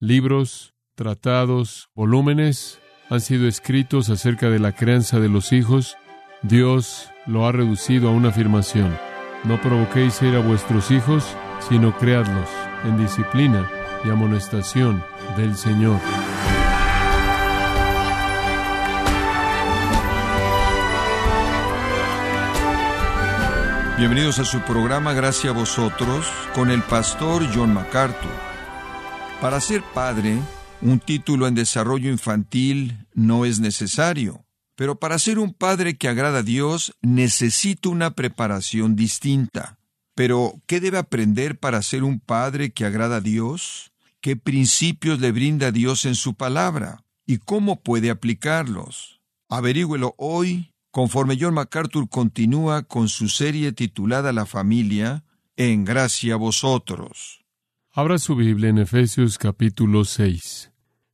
libros, tratados, volúmenes han sido escritos acerca de la crianza de los hijos. Dios lo ha reducido a una afirmación. No provoquéis ir a vuestros hijos, sino creadlos en disciplina y amonestación del Señor. Bienvenidos a su programa Gracias a vosotros con el pastor John MacArthur. Para ser padre, un título en desarrollo infantil no es necesario, pero para ser un padre que agrada a Dios necesito una preparación distinta. Pero, ¿qué debe aprender para ser un padre que agrada a Dios? ¿Qué principios le brinda Dios en su palabra? ¿Y cómo puede aplicarlos? Averígüelo hoy conforme John MacArthur continúa con su serie titulada La familia, en gracia a vosotros. Abra su Biblia en Efesios capítulo 6.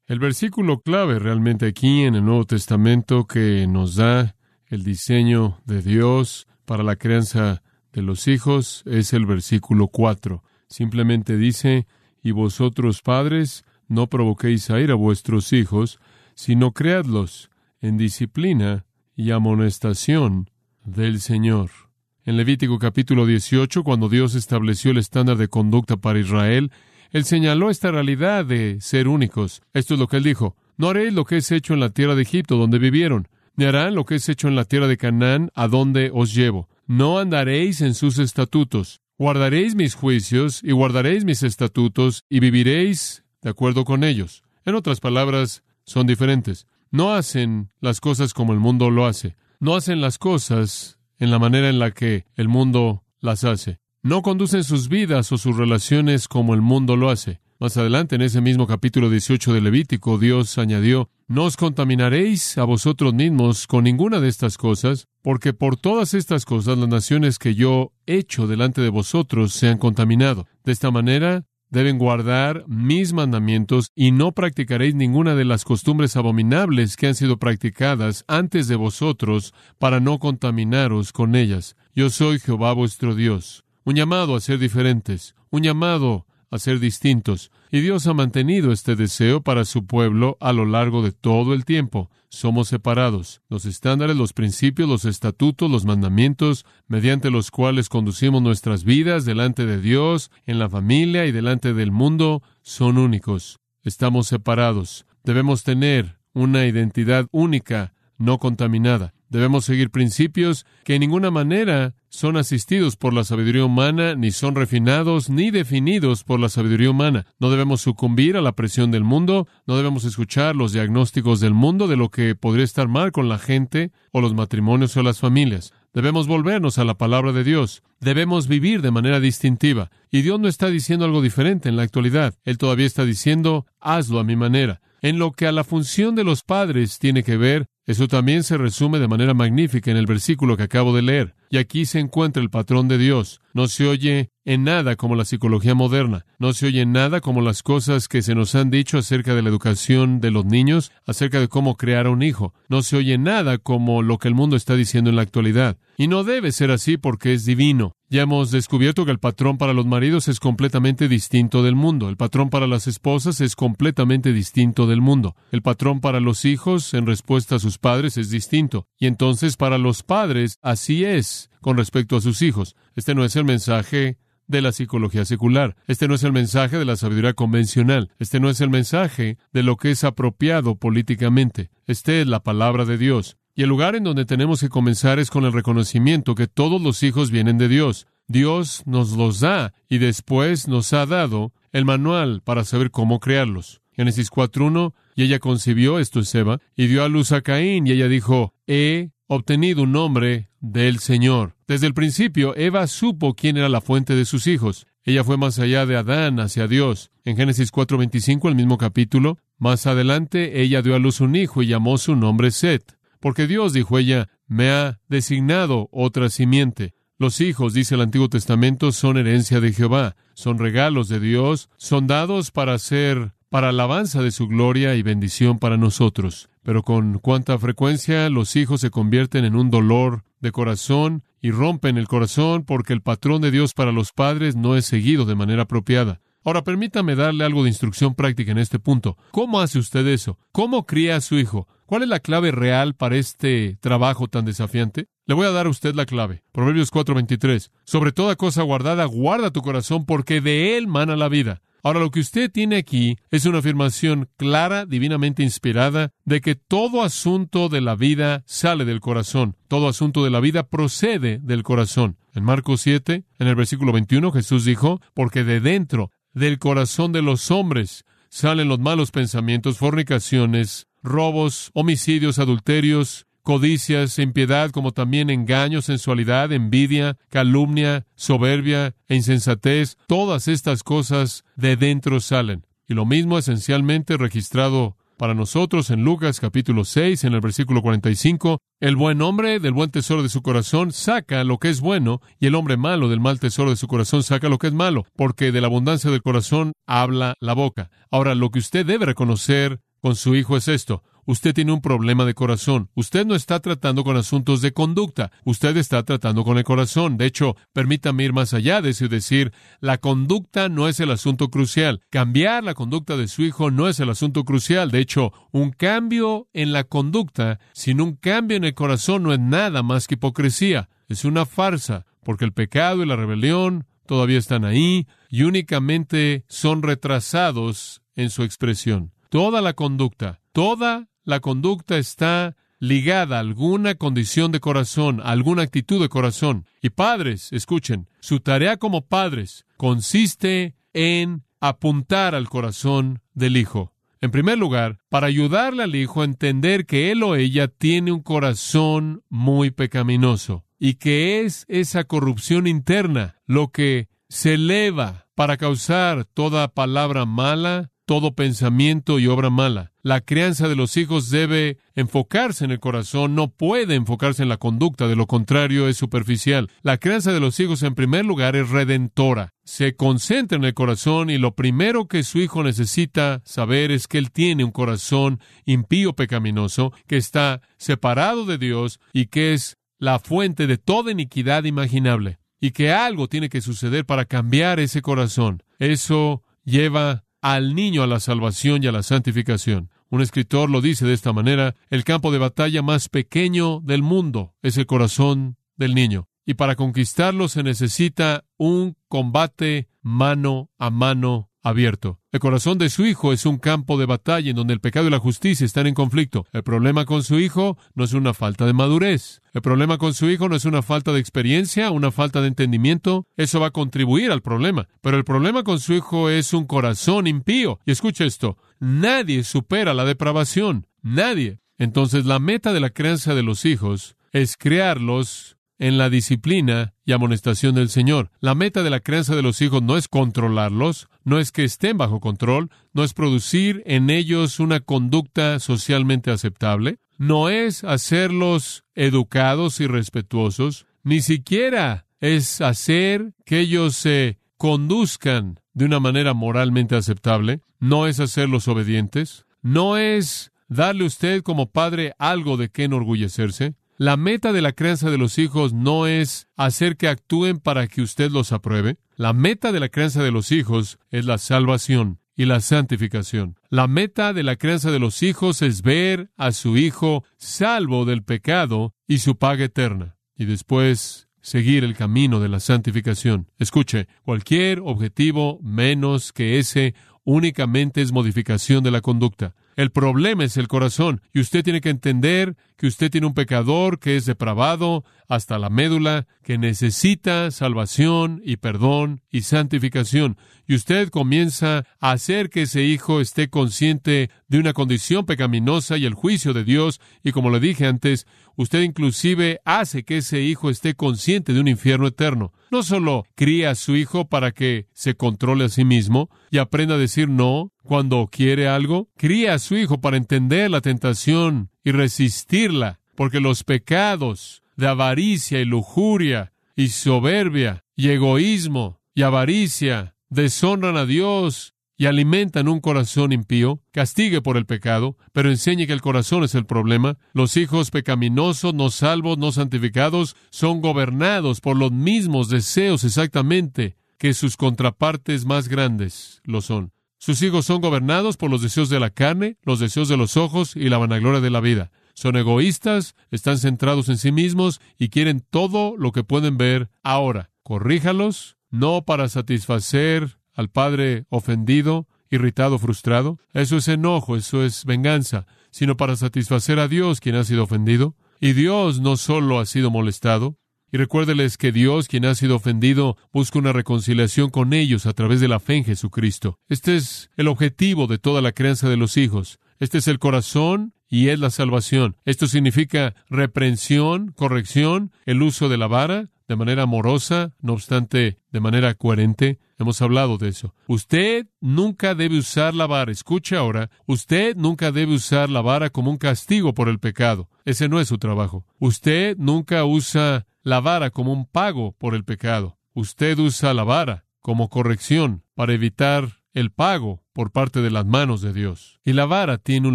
El versículo clave realmente aquí en el Nuevo Testamento que nos da el diseño de Dios para la crianza de los hijos es el versículo 4. Simplemente dice, y vosotros padres, no provoquéis a ir a vuestros hijos, sino creadlos en disciplina y amonestación del Señor. En Levítico capítulo 18, cuando Dios estableció el estándar de conducta para Israel, Él señaló esta realidad de ser únicos. Esto es lo que Él dijo. No haréis lo que es hecho en la tierra de Egipto, donde vivieron, ni harán lo que es hecho en la tierra de Canaán, a donde os llevo. No andaréis en sus estatutos. Guardaréis mis juicios y guardaréis mis estatutos y viviréis de acuerdo con ellos. En otras palabras, son diferentes. No hacen las cosas como el mundo lo hace. No hacen las cosas en la manera en la que el mundo las hace. No conducen sus vidas o sus relaciones como el mundo lo hace. Más adelante, en ese mismo capítulo 18 de Levítico, Dios añadió, No os contaminaréis a vosotros mismos con ninguna de estas cosas, porque por todas estas cosas las naciones que yo echo delante de vosotros se han contaminado. De esta manera, deben guardar mis mandamientos y no practicaréis ninguna de las costumbres abominables que han sido practicadas antes de vosotros para no contaminaros con ellas. Yo soy Jehová vuestro Dios. Un llamado a ser diferentes, un llamado a ser distintos. Y Dios ha mantenido este deseo para su pueblo a lo largo de todo el tiempo. Somos separados. Los estándares, los principios, los estatutos, los mandamientos, mediante los cuales conducimos nuestras vidas delante de Dios, en la familia y delante del mundo, son únicos. Estamos separados. Debemos tener una identidad única, no contaminada. Debemos seguir principios que en ninguna manera son asistidos por la sabiduría humana, ni son refinados, ni definidos por la sabiduría humana. No debemos sucumbir a la presión del mundo, no debemos escuchar los diagnósticos del mundo de lo que podría estar mal con la gente, o los matrimonios o las familias. Debemos volvernos a la palabra de Dios. Debemos vivir de manera distintiva. Y Dios no está diciendo algo diferente en la actualidad. Él todavía está diciendo, hazlo a mi manera. En lo que a la función de los padres tiene que ver, eso también se resume de manera magnífica en el versículo que acabo de leer. Y aquí se encuentra el patrón de Dios. No se oye en nada como la psicología moderna. No se oye en nada como las cosas que se nos han dicho acerca de la educación de los niños, acerca de cómo crear a un hijo. No se oye nada como lo que el mundo está diciendo en la actualidad. Y no debe ser así porque es divino. Ya hemos descubierto que el patrón para los maridos es completamente distinto del mundo. El patrón para las esposas es completamente distinto del mundo. El patrón para los hijos en respuesta a sus padres es distinto. Y entonces para los padres así es con respecto a sus hijos. Este no es el mensaje de la psicología secular. Este no es el mensaje de la sabiduría convencional. Este no es el mensaje de lo que es apropiado políticamente. Este es la palabra de Dios. Y el lugar en donde tenemos que comenzar es con el reconocimiento que todos los hijos vienen de Dios. Dios nos los da y después nos ha dado el manual para saber cómo crearlos. Génesis 4.1, y ella concibió, esto es Eva, y dio a luz a Caín, y ella dijo, he obtenido un nombre del Señor. Desde el principio, Eva supo quién era la fuente de sus hijos. Ella fue más allá de Adán hacia Dios. En Génesis 4.25, el mismo capítulo, más adelante, ella dio a luz un hijo y llamó su nombre Set. Porque Dios, dijo ella, me ha designado otra simiente. Los hijos, dice el Antiguo Testamento, son herencia de Jehová, son regalos de Dios, son dados para ser para alabanza de su gloria y bendición para nosotros. Pero con cuánta frecuencia los hijos se convierten en un dolor de corazón y rompen el corazón porque el patrón de Dios para los padres no es seguido de manera apropiada. Ahora permítame darle algo de instrucción práctica en este punto. ¿Cómo hace usted eso? ¿Cómo cría a su hijo? ¿Cuál es la clave real para este trabajo tan desafiante? Le voy a dar a usted la clave. Proverbios 4:23. Sobre toda cosa guardada, guarda tu corazón porque de él mana la vida. Ahora lo que usted tiene aquí es una afirmación clara, divinamente inspirada, de que todo asunto de la vida sale del corazón. Todo asunto de la vida procede del corazón. En Marcos 7, en el versículo 21, Jesús dijo, porque de dentro del corazón de los hombres salen los malos pensamientos, fornicaciones, robos, homicidios, adulterios, codicias, impiedad, como también engaño, sensualidad, envidia, calumnia, soberbia e insensatez. Todas estas cosas de dentro salen. Y lo mismo esencialmente registrado para nosotros en Lucas capítulo 6, en el versículo 45, el buen hombre del buen tesoro de su corazón saca lo que es bueno, y el hombre malo del mal tesoro de su corazón saca lo que es malo, porque de la abundancia del corazón habla la boca. Ahora, lo que usted debe reconocer con su hijo es esto. Usted tiene un problema de corazón. Usted no está tratando con asuntos de conducta. Usted está tratando con el corazón. De hecho, permítame ir más allá de eso y decir, la conducta no es el asunto crucial. Cambiar la conducta de su hijo no es el asunto crucial. De hecho, un cambio en la conducta sin un cambio en el corazón no es nada más que hipocresía. Es una farsa, porque el pecado y la rebelión todavía están ahí y únicamente son retrasados en su expresión. Toda la conducta, toda la conducta está ligada a alguna condición de corazón, a alguna actitud de corazón. Y padres, escuchen, su tarea como padres consiste en apuntar al corazón del hijo. En primer lugar, para ayudarle al hijo a entender que él o ella tiene un corazón muy pecaminoso y que es esa corrupción interna lo que se eleva para causar toda palabra mala, todo pensamiento y obra mala. La crianza de los hijos debe enfocarse en el corazón, no puede enfocarse en la conducta, de lo contrario es superficial. La crianza de los hijos en primer lugar es redentora. Se concentra en el corazón y lo primero que su hijo necesita saber es que él tiene un corazón impío pecaminoso, que está separado de Dios y que es la fuente de toda iniquidad imaginable. Y que algo tiene que suceder para cambiar ese corazón. Eso lleva al niño a la salvación y a la santificación. Un escritor lo dice de esta manera, el campo de batalla más pequeño del mundo es el corazón del niño. Y para conquistarlo se necesita un combate mano a mano abierto. El corazón de su hijo es un campo de batalla en donde el pecado y la justicia están en conflicto. El problema con su hijo no es una falta de madurez. El problema con su hijo no es una falta de experiencia, una falta de entendimiento. Eso va a contribuir al problema. Pero el problema con su hijo es un corazón impío. Y escuche esto, nadie supera la depravación. Nadie. Entonces la meta de la crianza de los hijos es crearlos en la disciplina y amonestación del Señor. La meta de la crianza de los hijos no es controlarlos, no es que estén bajo control, no es producir en ellos una conducta socialmente aceptable, no es hacerlos educados y respetuosos, ni siquiera es hacer que ellos se conduzcan de una manera moralmente aceptable, no es hacerlos obedientes, no es darle a usted como padre algo de qué enorgullecerse, la meta de la crianza de los hijos no es hacer que actúen para que usted los apruebe. La meta de la crianza de los hijos es la salvación y la santificación. La meta de la crianza de los hijos es ver a su hijo salvo del pecado y su paga eterna. Y después seguir el camino de la santificación. Escuche, cualquier objetivo menos que ese únicamente es modificación de la conducta. El problema es el corazón, y usted tiene que entender que usted tiene un pecador que es depravado hasta la médula, que necesita salvación y perdón y santificación. Y usted comienza a hacer que ese hijo esté consciente de una condición pecaminosa y el juicio de Dios, y como le dije antes, usted inclusive hace que ese hijo esté consciente de un infierno eterno. No solo cría a su hijo para que se controle a sí mismo y aprenda a decir no cuando quiere algo, cría a su hijo para entender la tentación y resistirla, porque los pecados de avaricia y lujuria y soberbia y egoísmo y avaricia deshonran a Dios y alimentan un corazón impío, castigue por el pecado, pero enseñe que el corazón es el problema. Los hijos pecaminosos, no salvos, no santificados, son gobernados por los mismos deseos exactamente que sus contrapartes más grandes lo son. Sus hijos son gobernados por los deseos de la carne, los deseos de los ojos y la vanagloria de la vida. Son egoístas, están centrados en sí mismos y quieren todo lo que pueden ver ahora. Corríjalos, no para satisfacer al padre ofendido, irritado, frustrado. Eso es enojo, eso es venganza, sino para satisfacer a Dios quien ha sido ofendido. Y Dios no solo ha sido molestado, y recuérdeles que Dios, quien ha sido ofendido, busca una reconciliación con ellos a través de la fe en Jesucristo. Este es el objetivo de toda la crianza de los hijos. Este es el corazón y es la salvación. Esto significa reprensión, corrección, el uso de la vara de manera amorosa, no obstante, de manera coherente. Hemos hablado de eso. Usted nunca debe usar la vara. Escuche ahora, usted nunca debe usar la vara como un castigo por el pecado. Ese no es su trabajo. Usted nunca usa la vara como un pago por el pecado. Usted usa la vara como corrección para evitar el pago por parte de las manos de Dios. Y la vara tiene un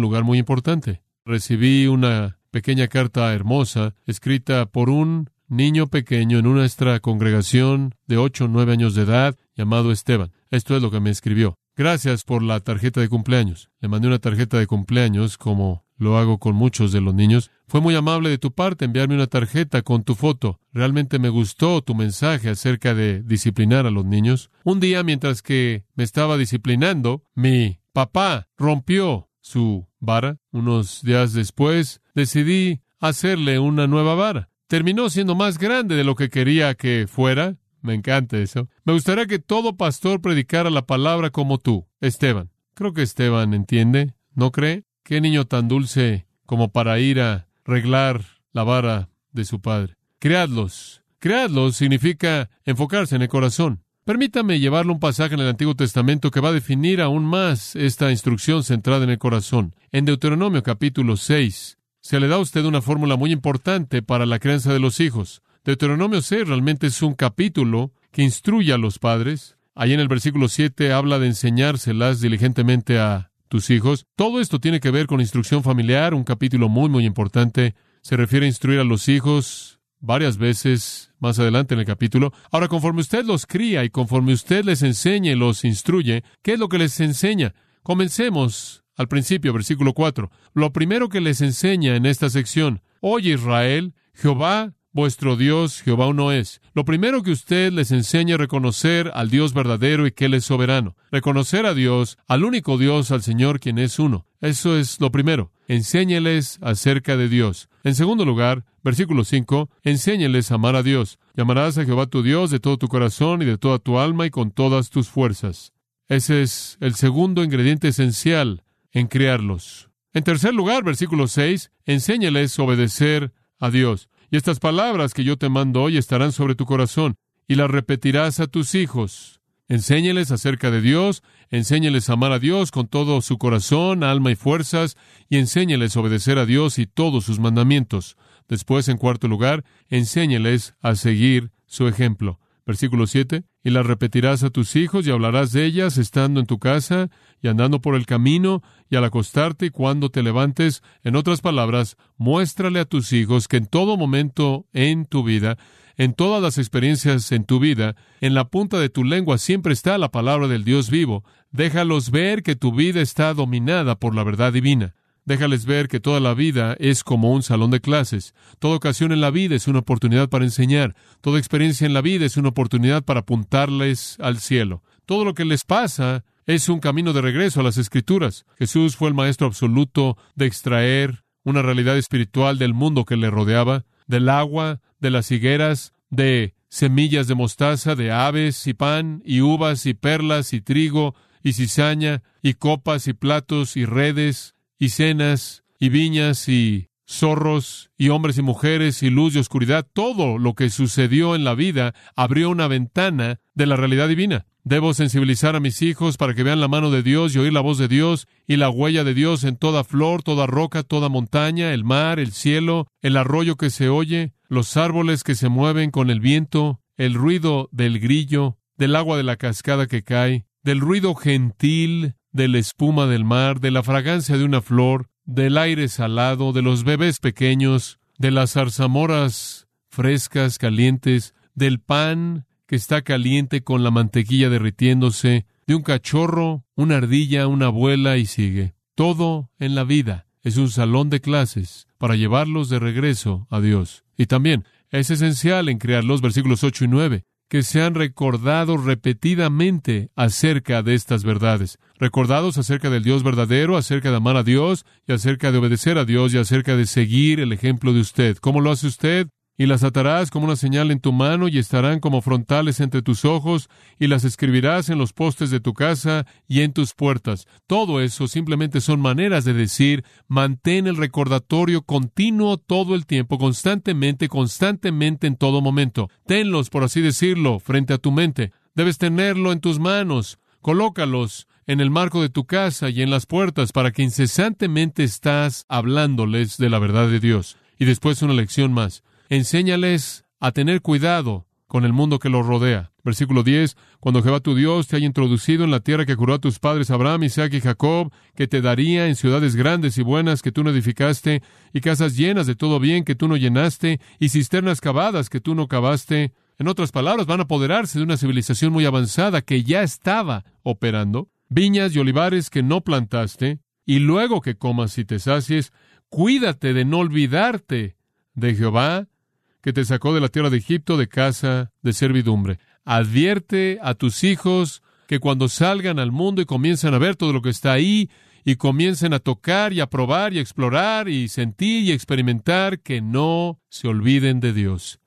lugar muy importante. Recibí una pequeña carta hermosa escrita por un niño pequeño en nuestra congregación de ocho o nueve años de edad llamado Esteban. Esto es lo que me escribió. Gracias por la tarjeta de cumpleaños. Le mandé una tarjeta de cumpleaños como lo hago con muchos de los niños. Fue muy amable de tu parte enviarme una tarjeta con tu foto. Realmente me gustó tu mensaje acerca de disciplinar a los niños. Un día, mientras que me estaba disciplinando, mi papá rompió su vara. Unos días después, decidí hacerle una nueva vara. Terminó siendo más grande de lo que quería que fuera. Me encanta eso. Me gustaría que todo pastor predicara la palabra como tú, Esteban. Creo que Esteban entiende, ¿no cree? Qué niño tan dulce como para ir a reglar la vara de su padre. Creadlos. Creadlos significa enfocarse en el corazón. Permítame llevarle un pasaje en el Antiguo Testamento que va a definir aún más esta instrucción centrada en el corazón. En Deuteronomio capítulo 6 se le da a usted una fórmula muy importante para la crianza de los hijos. Deuteronomio 6 realmente es un capítulo que instruye a los padres. Ahí en el versículo 7 habla de enseñárselas diligentemente a tus hijos. Todo esto tiene que ver con instrucción familiar, un capítulo muy, muy importante. Se refiere a instruir a los hijos varias veces más adelante en el capítulo. Ahora, conforme usted los cría y conforme usted les enseña y los instruye, ¿qué es lo que les enseña? Comencemos al principio, versículo 4. Lo primero que les enseña en esta sección, oye Israel, Jehová vuestro Dios, Jehová uno es. Lo primero que usted les enseña es reconocer al Dios verdadero y que Él es soberano. Reconocer a Dios, al único Dios, al Señor, quien es uno. Eso es lo primero. Enséñeles acerca de Dios. En segundo lugar, versículo 5, enséñeles a amar a Dios. Llamarás a Jehová tu Dios de todo tu corazón y de toda tu alma y con todas tus fuerzas. Ese es el segundo ingrediente esencial en criarlos. En tercer lugar, versículo 6, enséñeles obedecer a Dios. Y estas palabras que yo te mando hoy estarán sobre tu corazón, y las repetirás a tus hijos. Enséñeles acerca de Dios, enséñeles a amar a Dios con todo su corazón, alma y fuerzas, y enséñeles a obedecer a Dios y todos sus mandamientos. Después, en cuarto lugar, enséñeles a seguir su ejemplo. Versículo 7. Y las repetirás a tus hijos y hablarás de ellas estando en tu casa y andando por el camino y al acostarte y cuando te levantes. En otras palabras, muéstrale a tus hijos que en todo momento en tu vida, en todas las experiencias en tu vida, en la punta de tu lengua siempre está la palabra del Dios vivo. Déjalos ver que tu vida está dominada por la verdad divina. Déjales ver que toda la vida es como un salón de clases. Toda ocasión en la vida es una oportunidad para enseñar. Toda experiencia en la vida es una oportunidad para apuntarles al cielo. Todo lo que les pasa es un camino de regreso a las escrituras. Jesús fue el maestro absoluto de extraer una realidad espiritual del mundo que le rodeaba, del agua, de las higueras, de semillas de mostaza, de aves y pan, y uvas y perlas y trigo y cizaña, y copas y platos y redes y cenas y viñas y zorros y hombres y mujeres y luz y oscuridad, todo lo que sucedió en la vida abrió una ventana de la realidad divina. Debo sensibilizar a mis hijos para que vean la mano de Dios y oír la voz de Dios y la huella de Dios en toda flor, toda roca, toda montaña, el mar, el cielo, el arroyo que se oye, los árboles que se mueven con el viento, el ruido del grillo, del agua de la cascada que cae, del ruido gentil de la espuma del mar, de la fragancia de una flor, del aire salado, de los bebés pequeños, de las zarzamoras frescas, calientes, del pan que está caliente con la mantequilla derritiéndose, de un cachorro, una ardilla, una abuela y sigue. Todo en la vida es un salón de clases para llevarlos de regreso a Dios. Y también es esencial en crear los versículos 8 y 9 que sean recordados repetidamente acerca de estas verdades. Recordados acerca del Dios verdadero, acerca de amar a Dios y acerca de obedecer a Dios y acerca de seguir el ejemplo de usted. ¿Cómo lo hace usted? Y las atarás como una señal en tu mano y estarán como frontales entre tus ojos y las escribirás en los postes de tu casa y en tus puertas. Todo eso simplemente son maneras de decir mantén el recordatorio continuo todo el tiempo, constantemente, constantemente en todo momento. Tenlos, por así decirlo, frente a tu mente. Debes tenerlo en tus manos. Colócalos en el marco de tu casa y en las puertas para que incesantemente estás hablándoles de la verdad de Dios. Y después una lección más. Enséñales a tener cuidado con el mundo que los rodea. Versículo 10, cuando Jehová tu Dios te haya introducido en la tierra que juró a tus padres Abraham, Isaac y Jacob, que te daría en ciudades grandes y buenas que tú no edificaste, y casas llenas de todo bien que tú no llenaste, y cisternas cavadas que tú no cavaste. En otras palabras, van a apoderarse de una civilización muy avanzada que ya estaba operando, viñas y olivares que no plantaste, y luego que comas y te sacies, cuídate de no olvidarte de Jehová, que te sacó de la tierra de Egipto de casa de servidumbre. Advierte a tus hijos que cuando salgan al mundo y comiencen a ver todo lo que está ahí, y comiencen a tocar y a probar y a explorar y sentir y experimentar, que no se olviden de Dios.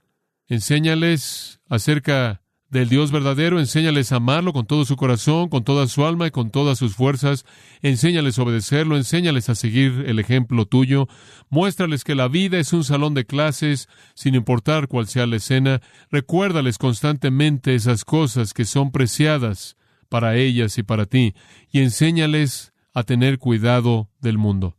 Enséñales acerca del Dios verdadero, enséñales a amarlo con todo su corazón, con toda su alma y con todas sus fuerzas, enséñales a obedecerlo, enséñales a seguir el ejemplo tuyo, muéstrales que la vida es un salón de clases, sin importar cuál sea la escena, recuérdales constantemente esas cosas que son preciadas para ellas y para ti, y enséñales a tener cuidado del mundo.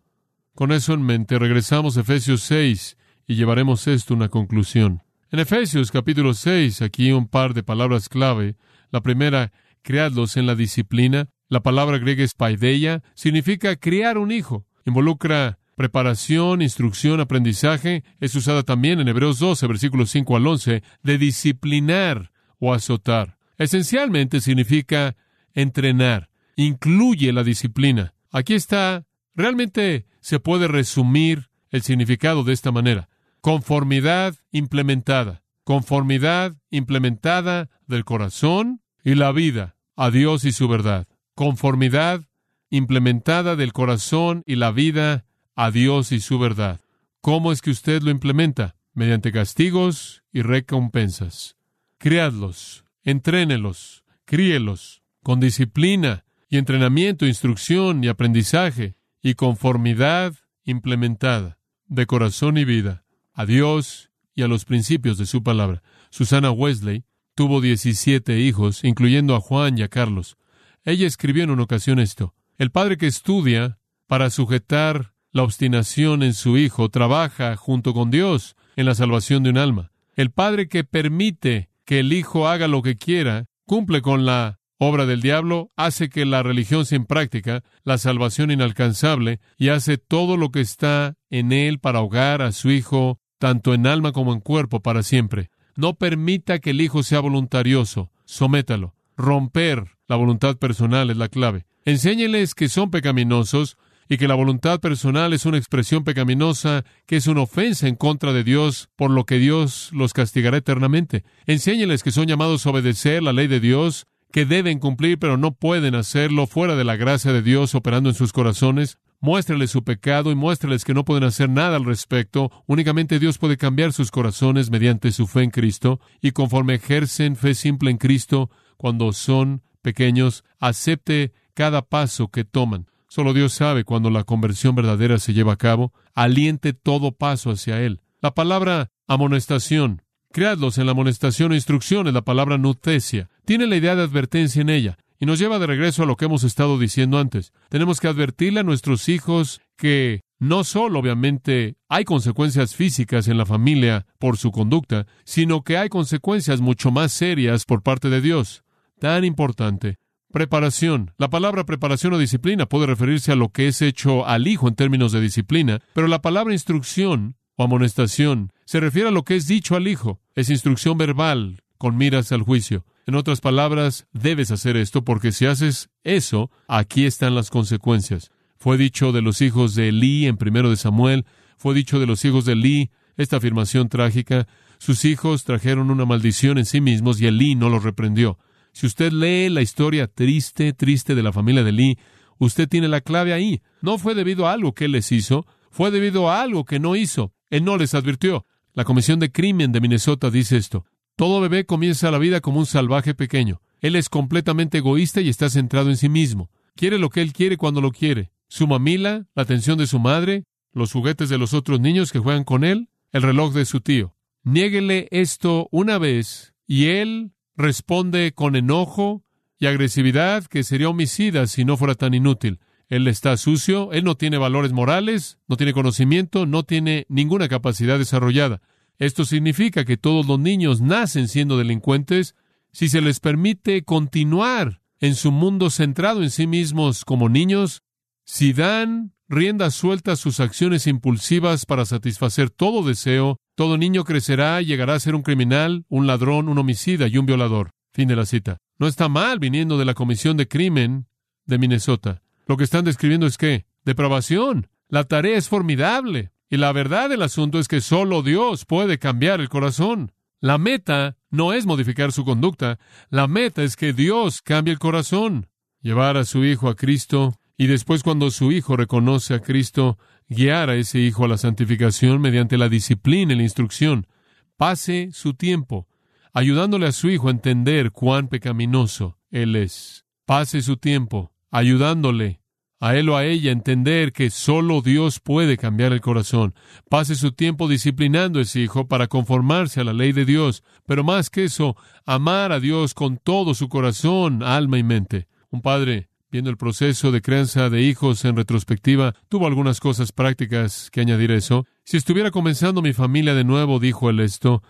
Con eso en mente, regresamos a Efesios 6 y llevaremos esto a una conclusión. En Efesios capítulo 6, aquí un par de palabras clave. La primera, creadlos en la disciplina. La palabra griega es paideia, significa criar un hijo. Involucra preparación, instrucción, aprendizaje. Es usada también en Hebreos 12, versículos 5 al 11, de disciplinar o azotar. Esencialmente significa entrenar. Incluye la disciplina. Aquí está, realmente se puede resumir el significado de esta manera. Conformidad implementada. Conformidad implementada del corazón y la vida a Dios y su verdad. Conformidad implementada del corazón y la vida a Dios y su verdad. ¿Cómo es que usted lo implementa? Mediante castigos y recompensas. Criadlos, entrénelos, críelos, con disciplina y entrenamiento, instrucción y aprendizaje, y conformidad implementada de corazón y vida a Dios y a los principios de su palabra. Susana Wesley tuvo 17 hijos, incluyendo a Juan y a Carlos. Ella escribió en una ocasión esto. El padre que estudia para sujetar la obstinación en su hijo trabaja junto con Dios en la salvación de un alma. El padre que permite que el hijo haga lo que quiera cumple con la obra del diablo, hace que la religión en práctica, la salvación inalcanzable, y hace todo lo que está en él para ahogar a su hijo tanto en alma como en cuerpo, para siempre. No permita que el Hijo sea voluntarioso, sométalo. Romper la voluntad personal es la clave. Enséñeles que son pecaminosos y que la voluntad personal es una expresión pecaminosa que es una ofensa en contra de Dios, por lo que Dios los castigará eternamente. Enséñeles que son llamados a obedecer la ley de Dios, que deben cumplir pero no pueden hacerlo fuera de la gracia de Dios operando en sus corazones. Muéstrales su pecado y muéstrales que no pueden hacer nada al respecto. Únicamente Dios puede cambiar sus corazones mediante su fe en Cristo. Y conforme ejercen fe simple en Cristo, cuando son pequeños, acepte cada paso que toman. Solo Dios sabe cuando la conversión verdadera se lleva a cabo. Aliente todo paso hacia Él. La palabra amonestación. Creadlos en la amonestación o instrucción es la palabra nutesia. Tiene la idea de advertencia en ella. Y nos lleva de regreso a lo que hemos estado diciendo antes. Tenemos que advertirle a nuestros hijos que no solo obviamente hay consecuencias físicas en la familia por su conducta, sino que hay consecuencias mucho más serias por parte de Dios. Tan importante. Preparación. La palabra preparación o disciplina puede referirse a lo que es hecho al hijo en términos de disciplina, pero la palabra instrucción o amonestación se refiere a lo que es dicho al hijo. Es instrucción verbal con miras al juicio. En otras palabras, debes hacer esto porque si haces eso, aquí están las consecuencias. Fue dicho de los hijos de Elí en primero de Samuel, fue dicho de los hijos de Elí, esta afirmación trágica, sus hijos trajeron una maldición en sí mismos y Elí no los reprendió. Si usted lee la historia triste, triste de la familia de Elí, usted tiene la clave ahí. No fue debido a algo que él les hizo, fue debido a algo que no hizo. Él no les advirtió. La Comisión de Crimen de Minnesota dice esto. Todo bebé comienza la vida como un salvaje pequeño. Él es completamente egoísta y está centrado en sí mismo. Quiere lo que él quiere cuando lo quiere. Su mamila, la atención de su madre, los juguetes de los otros niños que juegan con él, el reloj de su tío. Niéguele esto una vez y él responde con enojo y agresividad que sería homicida si no fuera tan inútil. Él está sucio, él no tiene valores morales, no tiene conocimiento, no tiene ninguna capacidad desarrollada. Esto significa que todos los niños nacen siendo delincuentes si se les permite continuar en su mundo centrado en sí mismos como niños, si dan rienda suelta a sus acciones impulsivas para satisfacer todo deseo, todo niño crecerá y llegará a ser un criminal, un ladrón, un homicida y un violador. Fin de la cita. No está mal viniendo de la Comisión de Crimen de Minnesota. Lo que están describiendo es que depravación. La tarea es formidable. Y la verdad del asunto es que solo Dios puede cambiar el corazón. La meta no es modificar su conducta, la meta es que Dios cambie el corazón, llevar a su hijo a Cristo y después cuando su hijo reconoce a Cristo, guiar a ese hijo a la santificación mediante la disciplina y la instrucción. Pase su tiempo ayudándole a su hijo a entender cuán pecaminoso él es. Pase su tiempo ayudándole a él o a ella entender que solo Dios puede cambiar el corazón. Pase su tiempo disciplinando a ese hijo para conformarse a la ley de Dios, pero más que eso, amar a Dios con todo su corazón, alma y mente. Un padre, viendo el proceso de crianza de hijos en retrospectiva, tuvo algunas cosas prácticas que añadir a eso. Si estuviera comenzando mi familia de nuevo, dijo él esto,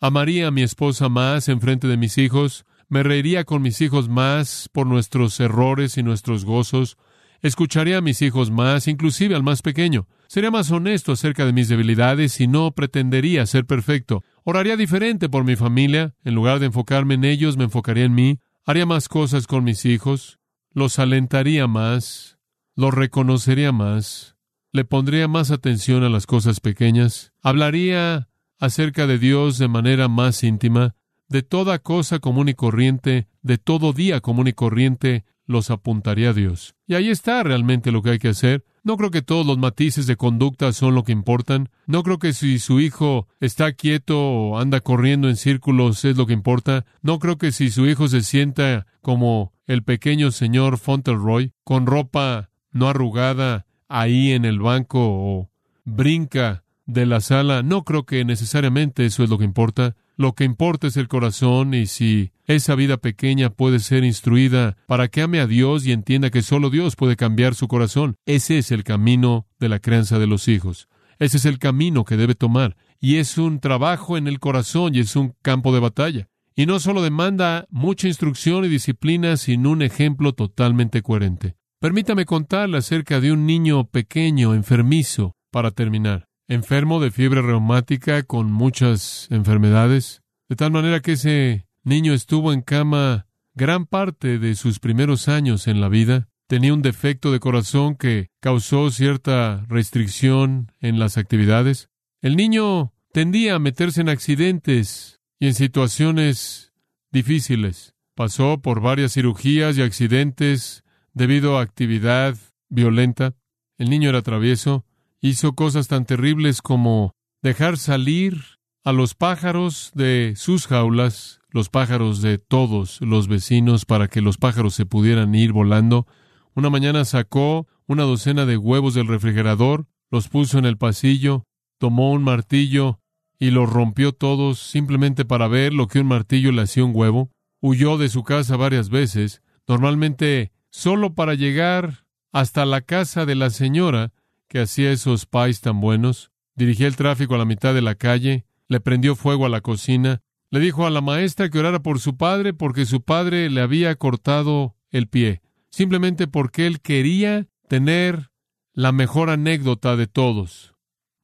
amaría a mi esposa más en frente de mis hijos, me reiría con mis hijos más por nuestros errores y nuestros gozos, Escucharía a mis hijos más, inclusive al más pequeño. Sería más honesto acerca de mis debilidades y no pretendería ser perfecto. Oraría diferente por mi familia. En lugar de enfocarme en ellos, me enfocaría en mí. Haría más cosas con mis hijos. Los alentaría más. Los reconocería más. Le pondría más atención a las cosas pequeñas. Hablaría acerca de Dios de manera más íntima. De toda cosa común y corriente, de todo día común y corriente, los apuntaría a Dios. Y ahí está realmente lo que hay que hacer. No creo que todos los matices de conducta son lo que importan. No creo que si su hijo está quieto o anda corriendo en círculos es lo que importa. No creo que si su hijo se sienta como el pequeño señor Fauntleroy, con ropa no arrugada ahí en el banco o brinca de la sala, no creo que necesariamente eso es lo que importa. Lo que importa es el corazón y si esa vida pequeña puede ser instruida para que ame a Dios y entienda que solo Dios puede cambiar su corazón. Ese es el camino de la crianza de los hijos. Ese es el camino que debe tomar. Y es un trabajo en el corazón y es un campo de batalla. Y no solo demanda mucha instrucción y disciplina, sino un ejemplo totalmente coherente. Permítame contarle acerca de un niño pequeño, enfermizo, para terminar enfermo de fiebre reumática con muchas enfermedades, de tal manera que ese niño estuvo en cama gran parte de sus primeros años en la vida. Tenía un defecto de corazón que causó cierta restricción en las actividades. El niño tendía a meterse en accidentes y en situaciones difíciles. Pasó por varias cirugías y accidentes debido a actividad violenta. El niño era travieso, hizo cosas tan terribles como dejar salir a los pájaros de sus jaulas, los pájaros de todos los vecinos, para que los pájaros se pudieran ir volando. Una mañana sacó una docena de huevos del refrigerador, los puso en el pasillo, tomó un martillo y los rompió todos simplemente para ver lo que un martillo le hacía un huevo. Huyó de su casa varias veces, normalmente solo para llegar hasta la casa de la señora que hacía esos pies tan buenos, dirigía el tráfico a la mitad de la calle, le prendió fuego a la cocina, le dijo a la maestra que orara por su padre porque su padre le había cortado el pie, simplemente porque él quería tener la mejor anécdota de todos.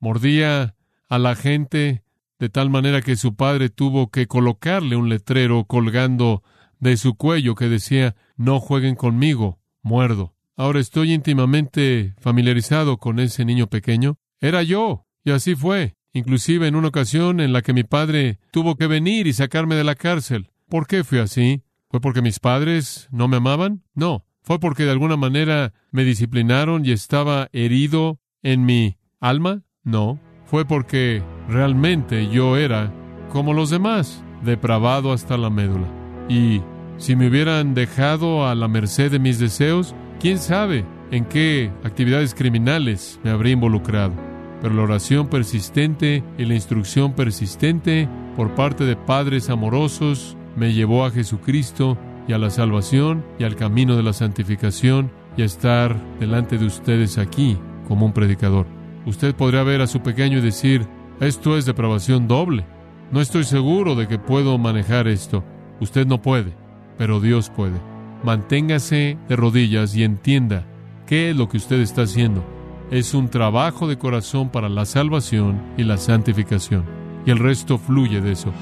Mordía a la gente de tal manera que su padre tuvo que colocarle un letrero colgando de su cuello que decía, no jueguen conmigo, muerdo. Ahora estoy íntimamente familiarizado con ese niño pequeño. Era yo, y así fue, inclusive en una ocasión en la que mi padre tuvo que venir y sacarme de la cárcel. ¿Por qué fui así? ¿Fue porque mis padres no me amaban? No. ¿Fue porque de alguna manera me disciplinaron y estaba herido en mi alma? No. Fue porque realmente yo era como los demás, depravado hasta la médula. Y si me hubieran dejado a la merced de mis deseos, quién sabe en qué actividades criminales me habría involucrado. Pero la oración persistente y la instrucción persistente por parte de padres amorosos me llevó a Jesucristo y a la salvación y al camino de la santificación y a estar delante de ustedes aquí como un predicador. Usted podría ver a su pequeño y decir, esto es depravación doble. No estoy seguro de que puedo manejar esto. Usted no puede, pero Dios puede. Manténgase de rodillas y entienda qué es lo que usted está haciendo. Es un trabajo de corazón para la salvación y la santificación. Y el resto fluye de eso.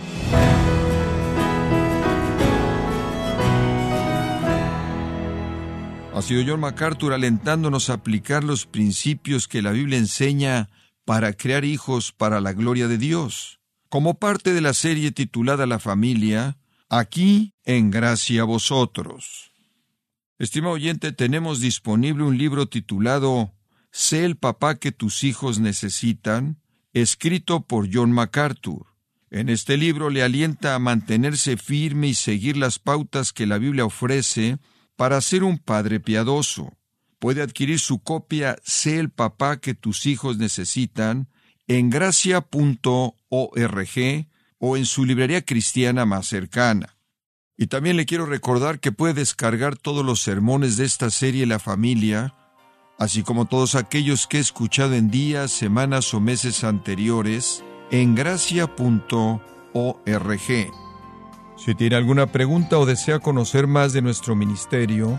Ha sido John MacArthur alentándonos a aplicar los principios que la Biblia enseña para crear hijos para la gloria de Dios. Como parte de la serie titulada La familia, aquí en gracia a vosotros. Estimado oyente, tenemos disponible un libro titulado Sé el papá que tus hijos necesitan, escrito por John MacArthur. En este libro le alienta a mantenerse firme y seguir las pautas que la Biblia ofrece para ser un padre piadoso. Puede adquirir su copia Sé el papá que tus hijos necesitan en gracia.org o en su librería cristiana más cercana. Y también le quiero recordar que puede descargar todos los sermones de esta serie La familia, así como todos aquellos que he escuchado en días, semanas o meses anteriores, en gracia.org. Si tiene alguna pregunta o desea conocer más de nuestro ministerio,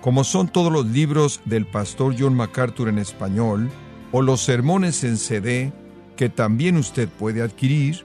como son todos los libros del pastor John MacArthur en español, o los sermones en CD, que también usted puede adquirir,